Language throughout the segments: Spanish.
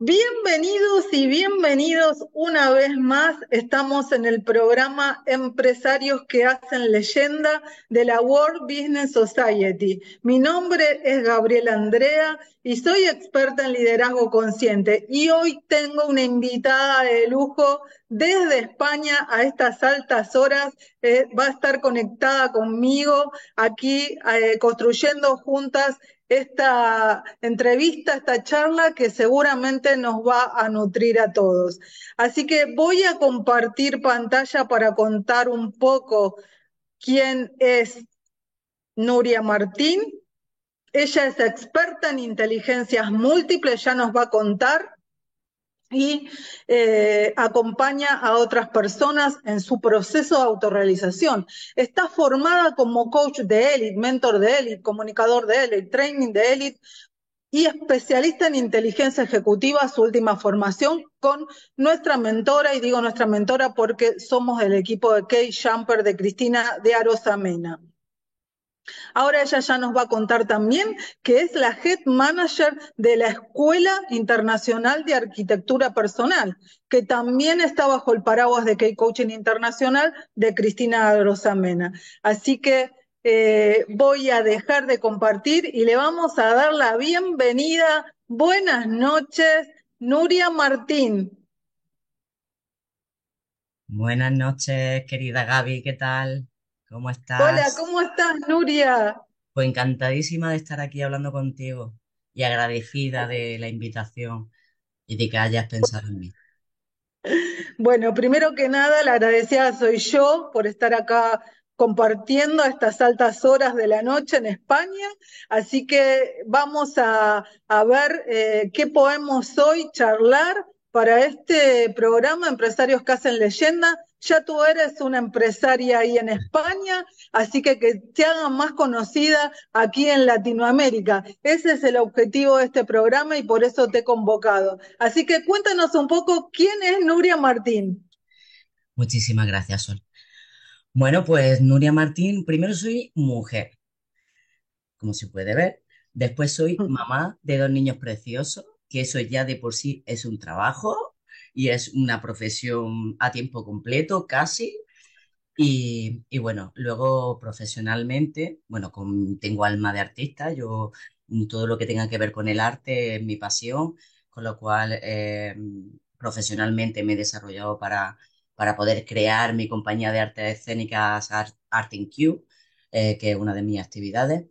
Bienvenidos y bienvenidos una vez más. Estamos en el programa Empresarios que hacen leyenda de la World Business Society. Mi nombre es Gabriela Andrea y soy experta en liderazgo consciente. Y hoy tengo una invitada de lujo desde España a estas altas horas. Eh, va a estar conectada conmigo aquí eh, construyendo juntas esta entrevista, esta charla que seguramente nos va a nutrir a todos. Así que voy a compartir pantalla para contar un poco quién es Nuria Martín. Ella es experta en inteligencias múltiples, ya nos va a contar y eh, acompaña a otras personas en su proceso de autorrealización. Está formada como coach de élite, mentor de élite, comunicador de élite, training de élite y especialista en inteligencia ejecutiva, su última formación con nuestra mentora, y digo nuestra mentora porque somos el equipo de Kay Jumper de Cristina de Arosamena. Ahora ella ya nos va a contar también que es la Head Manager de la Escuela Internacional de Arquitectura Personal, que también está bajo el paraguas de K-Coaching Internacional de Cristina Rosamena. Así que eh, voy a dejar de compartir y le vamos a dar la bienvenida. Buenas noches, Nuria Martín. Buenas noches, querida Gaby, ¿qué tal? ¿Cómo estás? Hola, ¿cómo estás, Nuria? Pues encantadísima de estar aquí hablando contigo y agradecida de la invitación y de que hayas pensado en mí. Bueno, primero que nada, la agradecida soy yo por estar acá compartiendo a estas altas horas de la noche en España. Así que vamos a, ver eh, qué podemos hoy charlar para este programa Empresarios que hacen leyenda ya tú eres una empresaria ahí en España, así que que te hagan más conocida aquí en Latinoamérica. Ese es el objetivo de este programa y por eso te he convocado. Así que cuéntanos un poco quién es Nuria Martín. Muchísimas gracias, Sol. Bueno, pues Nuria Martín, primero soy mujer, como se puede ver. Después soy mm. mamá de dos niños preciosos, que eso ya de por sí es un trabajo y es una profesión a tiempo completo casi. Y, bueno, luego profesionalmente, bueno, tengo alma de artista, yo mm, todo lo que tenga que ver con el arte es mi pasión, con lo cual eh, profesionalmente me he desarrollado para, para poder crear mi compañía de artes escénicas Art, in Q, eh, que es una de mis actividades.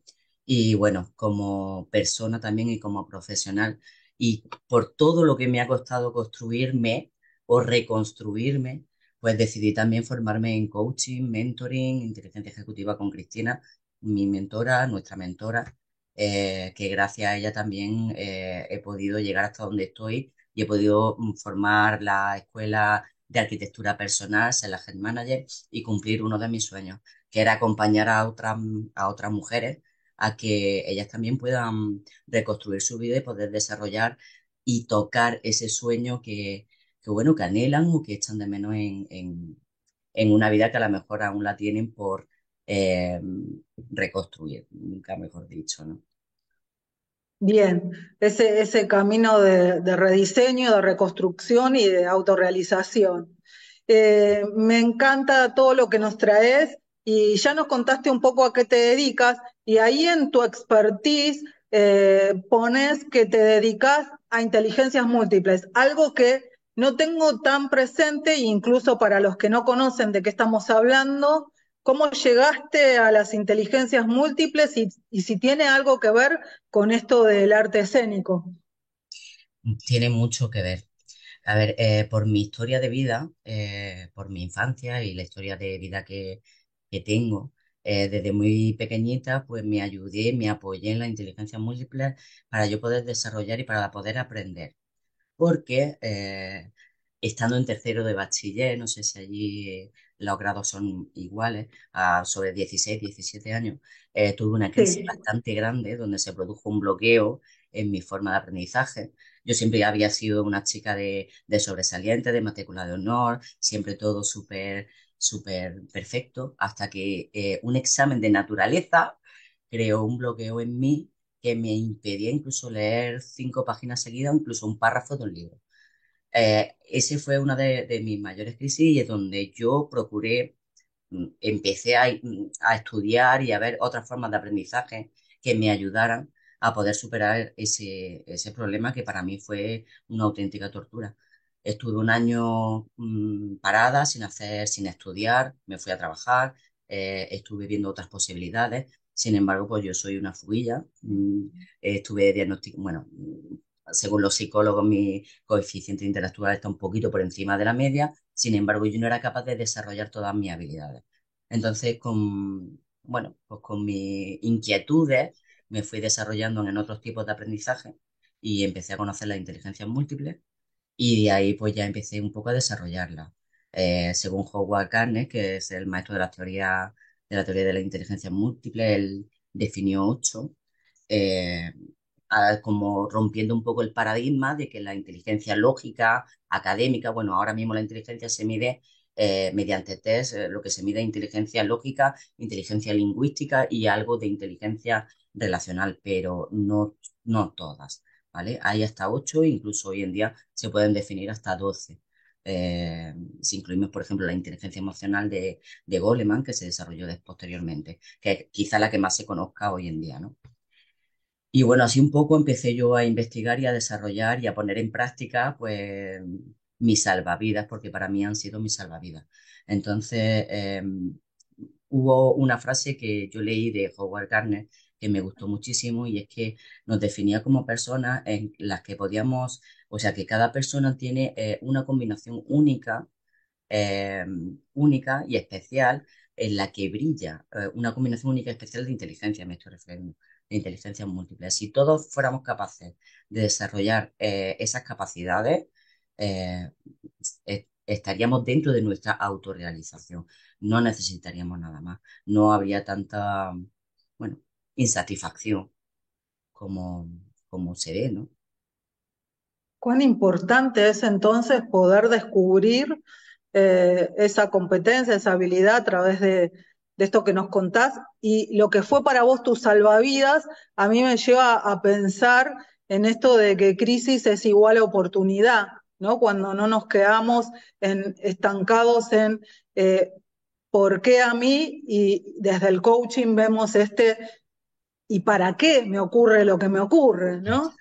Y bueno, como persona también y como profesional, y por todo lo que me ha costado construirme o reconstruirme, pues decidí también formarme en coaching, mentoring, inteligencia ejecutiva con Cristina, mi mentora, nuestra mentora, eh, que gracias a ella también eh, he podido llegar hasta donde estoy y he podido mm, formar la escuela de arquitectura personal, ser la head manager y cumplir uno de mis sueños, que era acompañar a otras, a otras mujeres a que ellas también puedan reconstruir su vida y poder desarrollar y tocar ese sueño que, bueno, que anhelan o que echan de menos en, una vida que a lo mejor aún la tienen por eh, reconstruir, nunca mejor dicho, ¿no? Bien, ese, ese camino de, rediseño, de reconstrucción y de autorrealización. Eh, me encanta todo lo que nos traes y ya nos contaste un poco a qué te dedicas y ahí en tu expertise eh, pones que te dedicas a inteligencias múltiples, algo que no tengo tan presente, incluso para los que no conocen de qué estamos hablando, ¿cómo llegaste a las inteligencias múltiples y, si tiene algo que ver con esto del arte escénico? Tiene mucho que ver. A ver, eh, por mi historia de vida, eh, por mi infancia y la historia de vida que, que tengo, eh, desde muy pequeñita, pues me ayudé, me apoyé en la inteligencia múltiple para yo poder desarrollar y para poder aprender. Porque eh, estando en tercero de bachiller, no sé si allí los grados son iguales, a sobre 16, 17 años, eh, tuve una crisis bastante grande donde se produjo un bloqueo en mi forma de aprendizaje. Yo siempre había sido una chica de, de sobresaliente, de matrícula de honor, siempre todo súper súper perfecto, hasta que eh, un examen de naturaleza creó un bloqueo en mí que me impedía incluso leer cinco páginas seguidas, incluso un párrafo de un libro. Eh, ese fue una de, mis mayores crisis y es donde yo procuré, mm, empecé mm, a, estudiar y a ver otras formas de aprendizaje que me ayudaran a poder superar ese, ese problema que para mí fue una auténtica tortura. Estuve un año mm, parada, sin hacer, sin estudiar, me fui a trabajar, eh, estuve viendo otras posibilidades. Sin embargo, pues yo soy una fuguilla. estuve diagnosticando, bueno, según los psicólogos, mi coeficiente intelectual está un poquito por encima de la media, sin embargo, yo no era capaz de desarrollar todas mis habilidades. Entonces, con, bueno, pues con mis inquietudes me fui desarrollando en otros tipos de aprendizaje y empecé a conocer las inteligencias múltiples y de ahí pues ya empecé un poco a desarrollarla. Eh, según Howard Gardner, que es el maestro de la teoría de la teoría de la inteligencia múltiple, él definió ocho. Eh, como rompiendo un poco el paradigma de que la inteligencia lógica, académica, bueno, ahora mismo la inteligencia se mide eh, mediante test, lo que se mide inteligencia lógica, inteligencia lingüística y algo de inteligencia relacional, pero no, no todas, ¿vale? Hay hasta ocho, incluso hoy en día se pueden definir hasta doce. Eh, si incluimos, por ejemplo, la inteligencia emocional de, de Goleman, que se desarrolló posteriormente, que es quizá la que más se conozca hoy en día, ¿no? Y bueno, así un poco empecé yo a investigar y a desarrollar y a poner en práctica, pues, mis salvavidas, porque para mí han sido mis salvavidas. Entonces, em, hubo una frase que yo leí de Howard Gardner que me gustó muchísimo y es que nos definía como personas en las que podíamos, o sea, que cada persona tiene eh, una combinación única, em, única y especial en la que brilla, eh, una combinación única y especial de inteligencia, me estoy refiriendo de inteligencia múltiple. Si todos fuéramos capaces de desarrollar eh, esas capacidades, eh, estaríamos dentro de nuestra autorrealización. No necesitaríamos nada más. No habría tanta, bueno, insatisfacción como, como se ve, ¿no? Cuán importante es entonces poder descubrir eh, esa competencia, esa habilidad a través de, de esto que nos contás y lo que fue para vos tu salvavidas, a mí me lleva a pensar en esto de que crisis es igual a oportunidad, ¿no? Cuando no nos quedamos estancados en eh, por qué a mí y desde el coaching vemos este y para qué me ocurre lo que me ocurre, ¿no?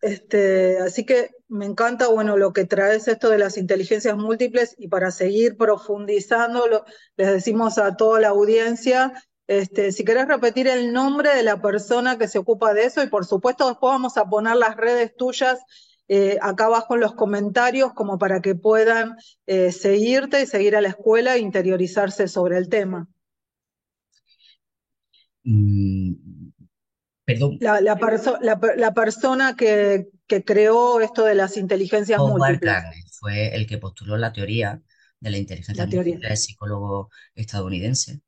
Este, así que me encanta, bueno, lo que traes esto de las inteligencias múltiples y para seguir profundizando, les decimos a toda la audiencia, este, si querés repetir el nombre de la persona que se ocupa de eso y por supuesto después vamos a poner las redes tuyas eh, acá abajo en los comentarios como para que puedan eh, seguirte y seguir a la escuela e interiorizarse sobre el tema. Mm, Perdón. La, la, persona que, creó esto de las inteligencias múltiples. fue el que postuló la teoría de la inteligencia múltiple, el psicólogo estadounidense,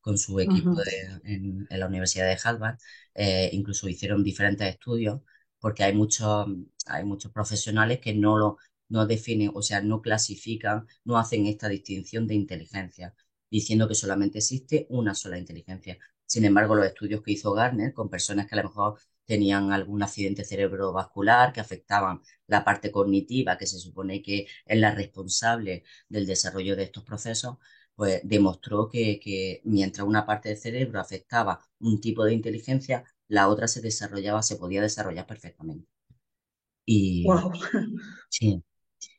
con su equipo en, la Universidad de Harvard. Eh, incluso hicieron diferentes estudios, porque hay muchos, hay muchos profesionales que no lo no definen, o sea, no clasifican, no hacen esta distinción de inteligencia, diciendo que solamente existe una sola inteligencia. Sin embargo, los estudios que hizo Garner con personas que a lo mejor tenían algún accidente cerebrovascular que afectaban la parte cognitiva, que se supone que es la responsable del desarrollo de estos procesos, pues demostró que, mientras una parte del cerebro afectaba un tipo de inteligencia, la otra se desarrollaba, se podía desarrollar perfectamente. Y sí,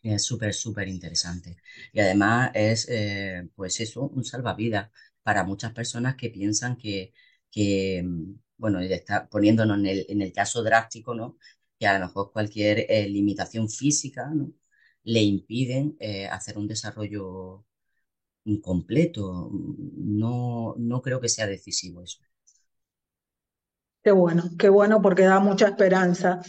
es súper, súper interesante. Y además es, eh, pues eso, un salvavidas para muchas personas que piensan que, que mm, bueno, está poniéndonos en el, en el caso drástico, ¿no? Que a lo mejor cualquier eh, limitación física, ¿no? Le impiden eh, hacer un desarrollo completo. No, no creo que sea decisivo eso. Qué bueno, qué bueno porque da mucha esperanza.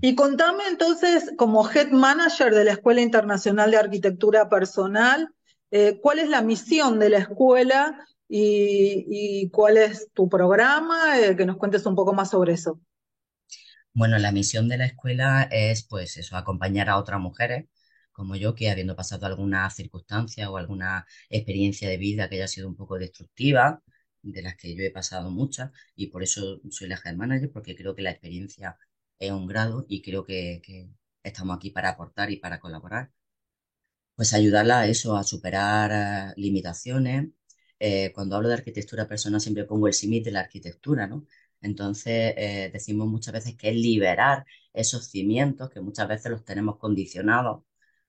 Y contame entonces, como Head Manager de la Escuela Internacional de Arquitectura Personal, eh, ¿cuál es la misión de la escuela y, cuál es tu programa, eh, que nos cuentes un poco más sobre eso. Bueno, la misión de la escuela es, pues eso, acompañar a otras mujeres como yo, que habiendo pasado alguna circunstancia o alguna experiencia de vida que haya sido un poco destructiva, de las que yo he pasado muchas y por eso soy la head manager, porque creo que la experiencia es un grado y creo que, que estamos aquí para aportar y para colaborar. Pues ayudarla a eso, a superar eh, limitaciones. Eh, cuando hablo de arquitectura personal siempre pongo el símil de la arquitectura, ¿no? Entonces eh, decimos muchas veces que es liberar esos cimientos que muchas veces los tenemos condicionados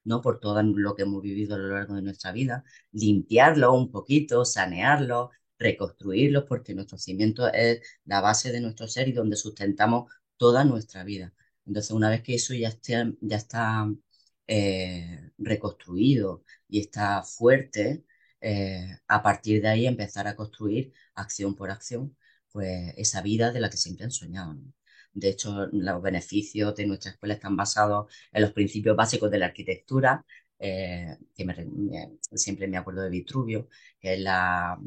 ¿no? Por todo lo que hemos vivido a lo largo de nuestra vida, limpiarlos un poquito, sanearlos, reconstruirlos, porque nuestro cimiento es la base de nuestro ser y donde sustentamos toda nuestra vida. Entonces, una vez que eso ya, ya está eh, reconstruido y está fuerte, eh, a partir de ahí empezar a construir acción por acción, pues esa vida de la que siempre han soñado. De hecho, los beneficios de nuestra escuela están basados en los principios básicos de la arquitectura, eh, que siempre me acuerdo de Vitruvio, que es la,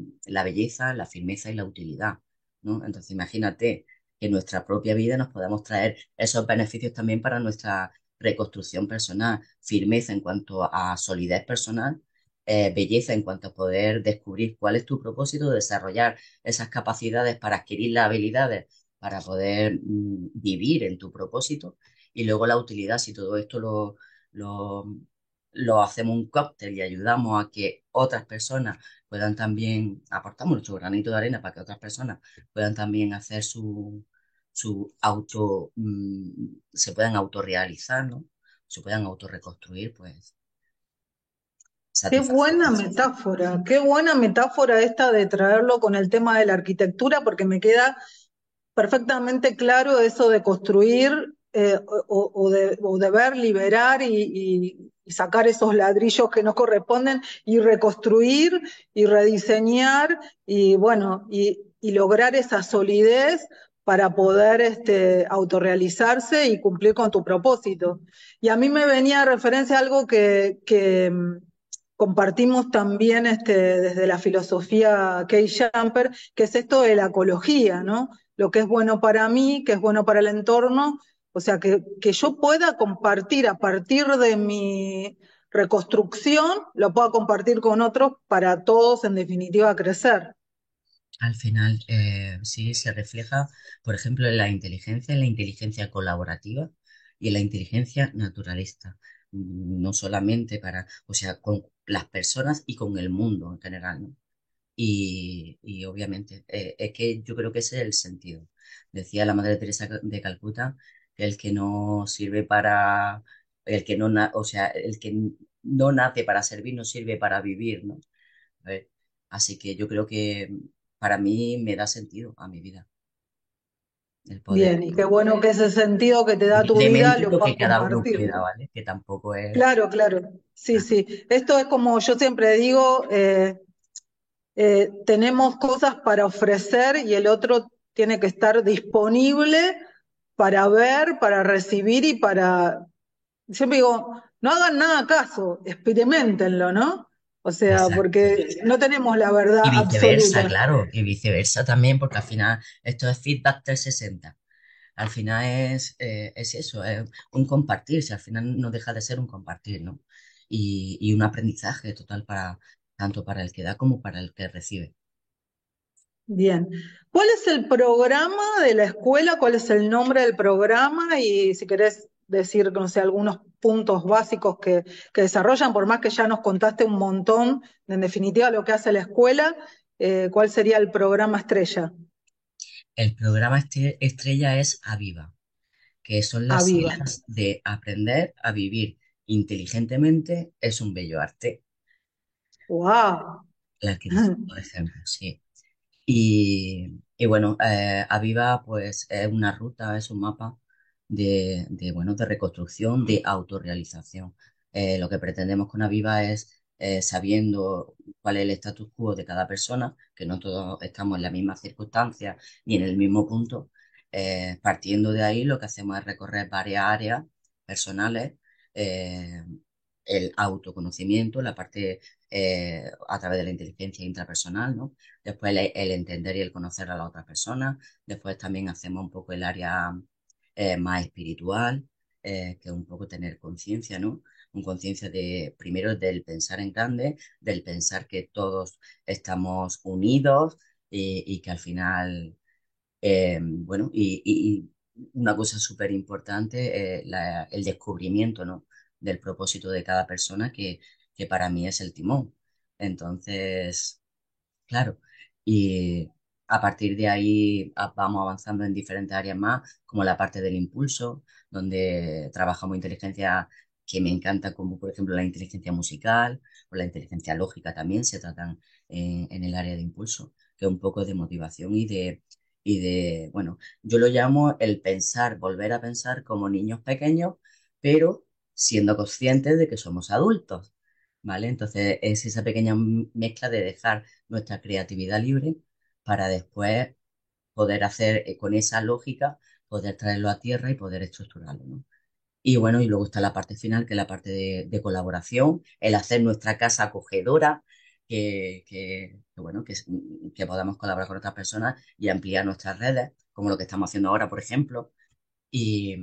belleza, la firmeza y la utilidad. ¿no? Entonces, imagínate que en nuestra propia vida nos podemos traer esos beneficios también para nuestra reconstrucción personal, firmeza en cuanto a solidez personal, eh, belleza en cuanto a poder descubrir cuál es tu propósito, desarrollar esas capacidades para adquirir las habilidades para poder mm, vivir en tu propósito y luego la utilidad, si todo esto lo, lo, hacemos un cóctel y ayudamos a que otras personas puedan también, aportamos nuestro granito de arena para que otras personas puedan también hacer su, su auto, mm, se puedan autorrealizar, ¿no? Se puedan autorreconstruir, pues. Qué buena metáfora, qué buena metáfora esta de traerlo con el tema de la arquitectura, porque me queda perfectamente claro eso de construir eh, o, de, ver, liberar y, sacar esos ladrillos que no corresponden y reconstruir y rediseñar y bueno, y, lograr esa solidez para poder este, autorrealizarse y cumplir con tu propósito. Y a mí me venía a referencia algo que, que mm, compartimos también este, desde la filosofía Kay Jumper, que es esto de la ecología, ¿no? lo que es bueno para mí, que es bueno para el entorno, o sea, que, yo pueda compartir a partir de mi reconstrucción, lo pueda compartir con otros para todos, en definitiva, crecer. Al final, eh, sí, se refleja, por ejemplo, en la inteligencia, en la inteligencia colaborativa y en la inteligencia naturalista. No solamente para, o sea, con las personas y con el mundo en general, ¿no? Y, obviamente, eh, es que yo creo que ese es el sentido. Decía la Madre Teresa de Calcuta que el que no sirve para, el que no, o sea, el que no nace para servir no sirve para vivir, ¿no? Así que yo creo que para mí me da sentido a mi vida. Bien, y qué bueno que ese sentido que te da tu vida lo que cada uno pueda, ¿vale? Que tampoco es... Claro, claro. Sí, ah. sí. Esto es como yo siempre digo, eh, eh, tenemos cosas para ofrecer y el otro tiene que estar disponible para ver, para recibir y para... Siempre digo, no hagan nada caso, experimentenlo, ¿no? O sea, porque no tenemos la verdad. Y viceversa, claro, y viceversa también, porque al final esto es feedback 360. Al final es, eh, es eso, es un compartir, si al final no deja de ser un compartir, ¿no? Y, y un aprendizaje total para, tanto para el que da como para el que recibe. Bien. ¿Cuál es el programa de la escuela? ¿Cuál es el nombre del programa? Y si querés decir, no sé, algunos puntos básicos que, desarrollan, por más que ya nos contaste un montón, en definitiva, lo que hace la escuela, eh, ¿cuál sería el programa estrella? El programa este, estrella es Aviva, que son las siglas de aprender a vivir inteligentemente es un bello arte. ¡Wow! La por ejemplo, sí. Y, bueno, eh, Aviva pues es una ruta, es un mapa de, bueno, de reconstrucción, de autorrealización. Eh, lo que pretendemos con Aviva es, eh, sabiendo cuál es el status quo de cada persona, que no todos estamos en la misma circunstancia ni en el mismo punto, partiendo de ahí lo que hacemos es recorrer varias áreas personales, el autoconocimiento, la parte eh, a través de la inteligencia intrapersonal, ¿no? Después el, entender y el conocer a la otra persona. Después también hacemos un poco el área eh, más espiritual, eh, que un poco tener conciencia, ¿no? Un conciencia de, primero, del pensar en grande, del pensar que todos estamos unidos, y, que al final, eh, bueno, y, una cosa súper importante, eh, el descubrimiento, ¿no? del propósito de cada persona que, que para mí es el timón. Entonces, claro, y a partir de ahí vamos avanzando en diferentes áreas más, como la parte del impulso, donde trabajamos inteligencia que me encanta, como por ejemplo la inteligencia musical o la inteligencia lógica también se tratan en, el área de impulso, que es un poco de motivación y de, y de, bueno, yo lo llamo el pensar, volver a pensar como niños pequeños, pero siendo conscientes de que somos adultos, ¿vale? Entonces es esa pequeña mezcla de dejar nuestra creatividad libre para después poder hacer eh, con esa lógica, poder traerlo a tierra y poder estructurarlo, ¿no? Y bueno, y luego está la parte final, que es la parte de, colaboración, el hacer nuestra casa acogedora, que, bueno, que, que podamos colaborar con otras personas y ampliar nuestras redes, como lo que estamos haciendo ahora, por ejemplo, y,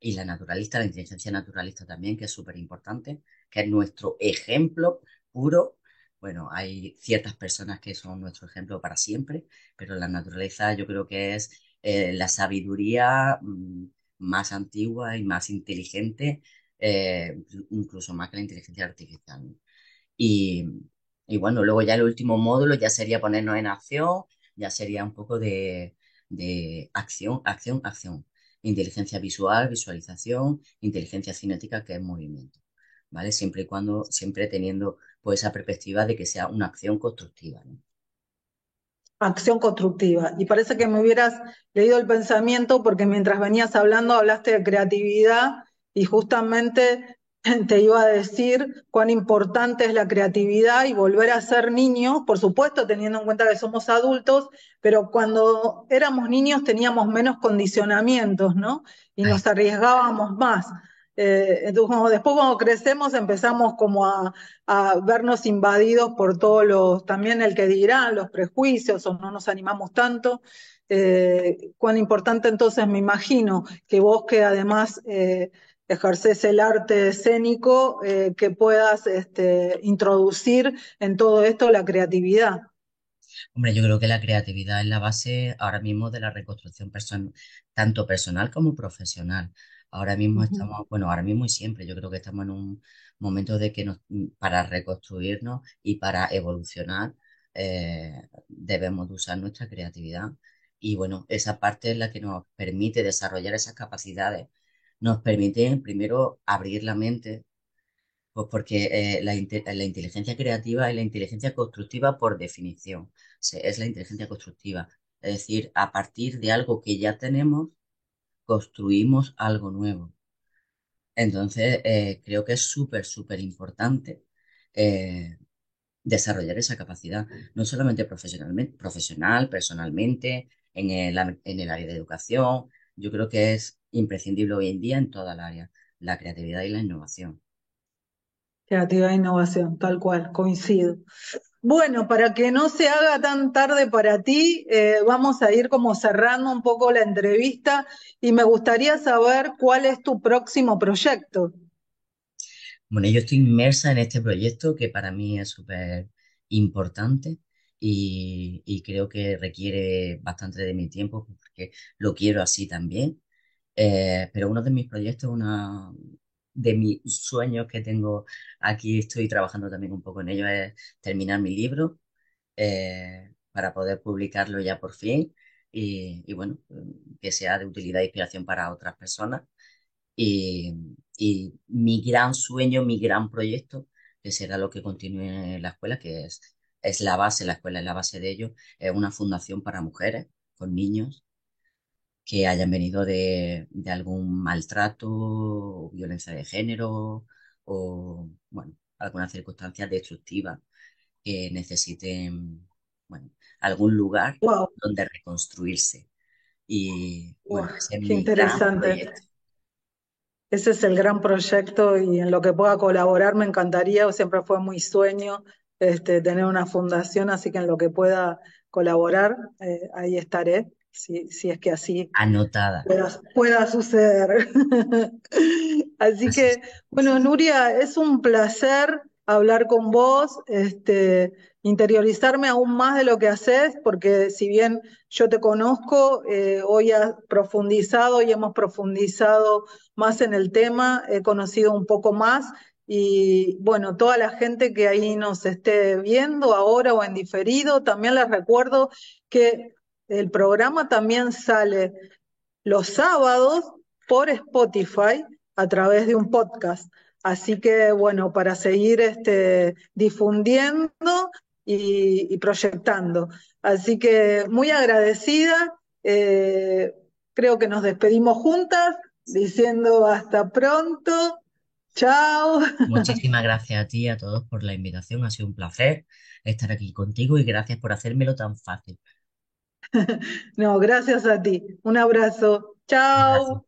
y la naturalista, la inteligencia naturalista también, que es súper importante, que es nuestro ejemplo puro. Bueno, hay ciertas personas que son nuestro ejemplo para siempre, pero la naturaleza yo creo que es eh, la sabiduría mm, más antigua y más inteligente, eh, incluso más que la inteligencia artificial. Y, y, bueno, luego ya el último módulo ya sería ponernos en acción, ya sería un poco de, de acción, acción, acción inteligencia visual, visualización, inteligencia cinética, que es movimiento, ¿vale? Siempre y cuando, siempre teniendo pues esa perspectiva de que sea una acción constructiva, Acción constructiva. Y parece que me hubieras leído el pensamiento porque mientras venías hablando hablaste de creatividad y justamente te iba a decir cuán importante es la creatividad y volver a ser niños, por supuesto teniendo en cuenta que somos adultos, pero cuando éramos niños teníamos menos condicionamientos, ¿no? Y nos arriesgábamos más. Eh, entonces, después cuando crecemos empezamos como a, vernos invadidos por todos los, también el que dirán, los prejuicios, o no nos animamos tanto. Eh, cuán importante entonces me imagino que vos que además... Eh, ejerces el arte escénico, que puedas este, introducir en todo esto la creatividad. Hombre, yo creo que la creatividad es la base ahora mismo de la reconstrucción personal, tanto personal como profesional. Ahora mismo estamos, bueno, ahora mismo y siempre, yo creo que estamos en un momento de que nos, para reconstruirnos y para evolucionar eh, debemos usar nuestra creatividad. Y bueno, esa parte es la que nos permite desarrollar esas capacidades nos permiten primero abrir la mente, pues porque eh, la, inteligencia creativa es la inteligencia constructiva por definición, es la inteligencia constructiva. Es decir, a partir de algo que ya tenemos, construimos algo nuevo. Entonces, eh, creo que es súper, súper importante eh, desarrollar esa capacidad, no solamente profesionalmente, profesional, personalmente, en el, en el área de educación. Yo creo que es imprescindible hoy en día en toda el área, la creatividad y la innovación. Creatividad e innovación, tal cual, coincido. Bueno, para que no se haga tan tarde para ti, eh, vamos a ir como cerrando un poco la entrevista y me gustaría saber cuál es tu próximo proyecto. Bueno, yo estoy inmersa en este proyecto que para mí es súper importante y, creo que requiere bastante de mi tiempo porque lo quiero así también. Eh, pero uno de mis proyectos, una de mis sueños que tengo aquí, estoy trabajando también un poco en ello, es terminar mi libro eh, para poder publicarlo ya por fin y, bueno, que sea de utilidad e inspiración para otras personas. Y, y mi gran sueño, mi gran proyecto, que será lo que continúe en la escuela, que es, es la base, la escuela es la base de ello, es una fundación para mujeres con niños que hayan venido de, algún maltrato o violencia de género o, bueno, alguna circunstancia destructiva que necesiten, bueno, algún lugar donde reconstruirse. Y, bueno, qué interesante. Ese es el gran proyecto y en lo que pueda colaborar me encantaría, siempre fue muy sueño este, tener una fundación, así que en lo que pueda colaborar, eh, ahí estaré si, si es que así Anotada. Pueda, suceder. así que, bueno, Nuria, es un placer hablar con vos. Este, interiorizarme aún más de lo que haces, porque si bien yo te conozco, eh, hoy has profundizado y hemos profundizado más en el tema, he conocido un poco más y bueno, toda la gente que ahí nos esté viendo ahora o en diferido, también les recuerdo que el programa también sale los sábados por Spotify a través de un podcast. Así que, bueno, para seguir este, difundiendo y, proyectando. Así que muy agradecida. Eh, creo que nos despedimos juntas diciendo hasta pronto. Chao. Muchísimas gracias a ti y a todos por la invitación. Ha sido un placer estar aquí contigo y gracias por hacérmelo tan fácil. No, gracias a ti. Un abrazo. Chao.